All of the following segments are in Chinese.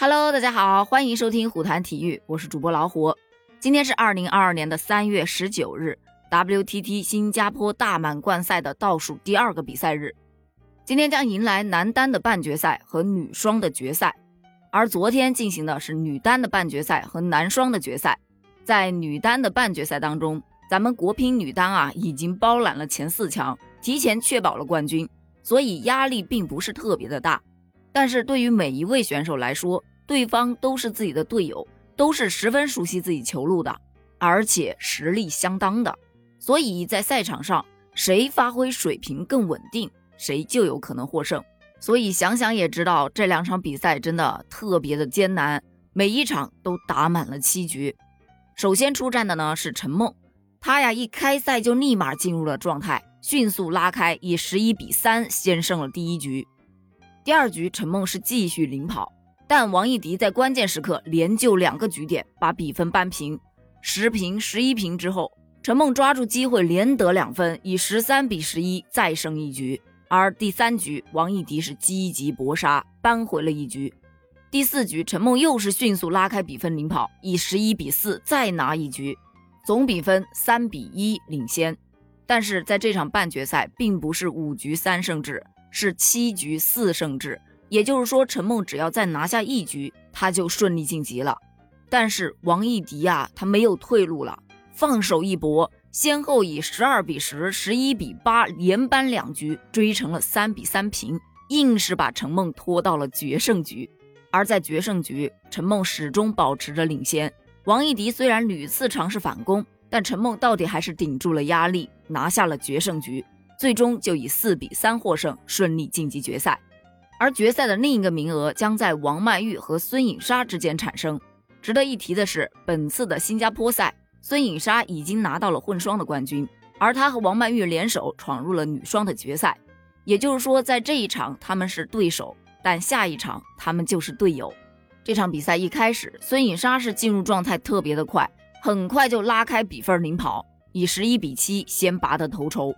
Hello，大家好，欢迎收听虎谈体育，我是主播老虎。今天是二零二二年的三月十九日，WTT 新加坡大满贯赛的倒数第二个比赛日。今天将迎来男单的半决赛和女双的决赛，而昨天进行的是女单的半决赛和男双的决赛。在女单的半决赛当中，咱们国乒女单啊已经包揽了前四强，提前确保了冠军，所以压力并不是特别的大。但是对于每一位选手来说，对方都是自己的队友，都是十分熟悉自己球路的，而且实力相当的，所以在赛场上谁发挥水平更稳定，谁就有可能获胜。所以想想也知道，这两场比赛真的特别的艰难，每一场都打满了七局。首先出战的呢是陈梦，他呀一开赛就立马进入了状态，迅速拉开，以十一比三先胜了第一局。第二局，陈梦是继续领跑，但王艺迪在关键时刻连救两个局点，把比分扳平，十平十一平之后，陈梦抓住机会连得两分，以十三比十一再胜一局。而第三局，王艺迪是积极搏杀，扳回了一局。第四局，陈梦又是迅速拉开比分领跑，以十一比四再拿一局，总比分三比一领先。但是在这场半决赛，并不是五局三胜制。是七局四胜制，也就是说，陈梦只要再拿下一局，他就顺利晋级了。但是王艺迪呀，他没有退路了，放手一搏，先后以十二比十、十一比八连扳两局，追成了三比三平，硬是把陈梦拖到了决胜局。而在决胜局，陈梦始终保持着领先。王艺迪虽然屡次尝试反攻，但陈梦到底还是顶住了压力，拿下了决胜局。最终就以四比三获胜，顺利晋级决赛。而决赛的另一个名额将在王曼玉和孙颖莎之间产生。值得一提的是，本次的新加坡赛，孙颖莎已经拿到了混双的冠军，而她和王曼玉联手闯入了女双的决赛。也就是说，在这一场他们是对手，但下一场他们就是队友。这场比赛一开始，孙颖莎是进入状态特别的快，很快就拉开比分领跑，以十一比七先拔得头筹。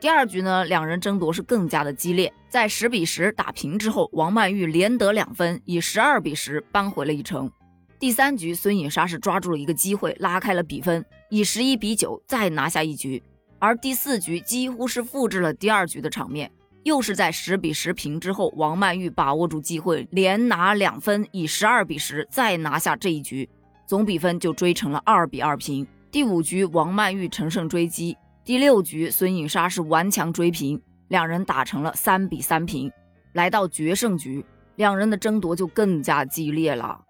第二局呢，两人争夺是更加的激烈，在十比十打平之后，王曼玉连得两分，以十二比十扳回了一城。第三局，孙颖莎是抓住了一个机会，拉开了比分，以十一比九再拿下一局。而第四局几乎是复制了第二局的场面，又是在十比十平之后，王曼玉把握住机会，连拿两分，以十二比十再拿下这一局，总比分就追成了二比二平。第五局，王曼玉乘胜追击。第六局，孙颖莎是顽强追平，两人打成了三比三平。来到决胜局，两人的争夺就更加激烈了。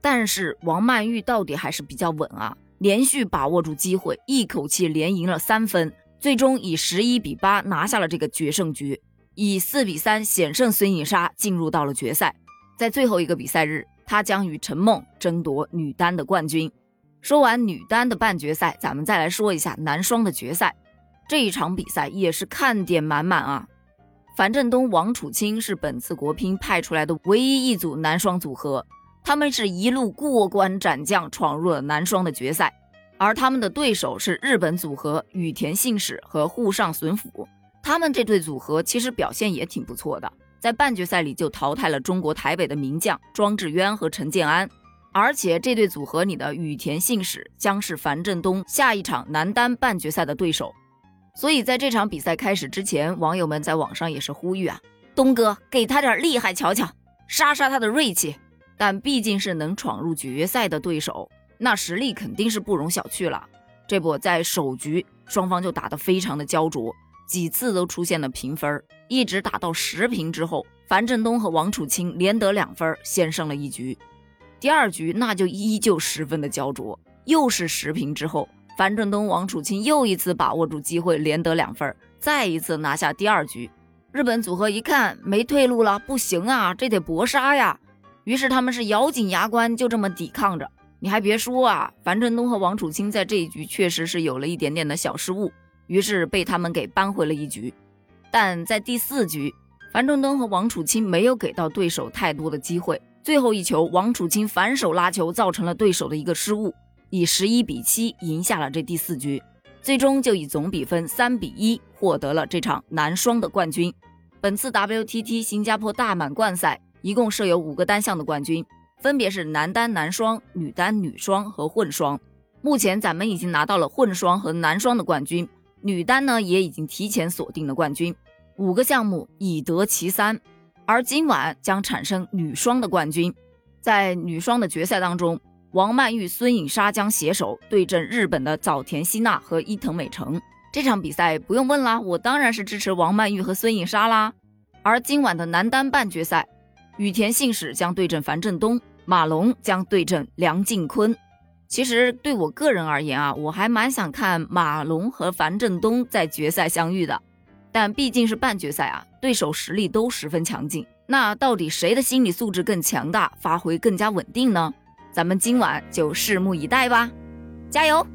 但是王曼玉到底还是比较稳啊，连续把握住机会，一口气连赢了三分，最终以十一比八拿下了这个决胜局，以四比三险胜孙颖莎进入到了决赛。在最后一个比赛日，她将与陈梦争夺女单的冠军。说完女单的半决赛，咱们再来说一下男双的决赛。这一场比赛也是看点满满啊！樊振东、王楚钦是本次国乒派出来的唯一一组男双组合，他们是一路过关斩将，闯入了男双的决赛。而他们的对手是日本组合羽田信史和沪上隼辅，他们这对组合其实表现也挺不错的，在半决赛里就淘汰了中国台北的名将庄智渊和陈建安。而且这对组合里的羽田信史将是樊振东下一场男单半决赛的对手，所以在这场比赛开始之前，网友们在网上也是呼吁啊，东哥给他点厉害瞧瞧，杀杀他的锐气。但毕竟是能闯入决赛的对手，那实力肯定是不容小觑了。这不在首局双方就打得非常的焦灼，几次都出现了平分，一直打到十平之后，樊振东和王楚钦连得两分，先胜了一局。第二局那就依旧十分的焦灼，又是十平之后，樊振东、王楚钦又一次把握住机会，连得两分，再一次拿下第二局。日本组合一看没退路了，不行啊，这得搏杀呀！于是他们是咬紧牙关，就这么抵抗着。你还别说啊，樊振东和王楚钦在这一局确实是有了一点点的小失误，于是被他们给扳回了一局。但在第四局，樊振东和王楚钦没有给到对手太多的机会。最后一球，王楚钦反手拉球，造成了对手的一个失误，以十一比七赢下了这第四局，最终就以总比分三比一获得了这场男双的冠军。本次 WTT 新加坡大满贯赛一共设有五个单项的冠军，分别是男单、男双、女单、女双和混双。目前咱们已经拿到了混双和男双的冠军，女单呢也已经提前锁定了冠军，五个项目已得其三。而今晚将产生女双的冠军，在女双的决赛当中，王曼玉、孙颖莎将携手对阵日本的早田希娜和伊藤美诚。这场比赛不用问啦，我当然是支持王曼玉和孙颖莎啦。而今晚的男单半决赛，羽田信使将对阵樊振东，马龙将对阵梁靖昆。其实对我个人而言啊，我还蛮想看马龙和樊振东在决赛相遇的。但毕竟是半决赛啊，对手实力都十分强劲。那到底谁的心理素质更强大，发挥更加稳定呢？咱们今晚就拭目以待吧，加油！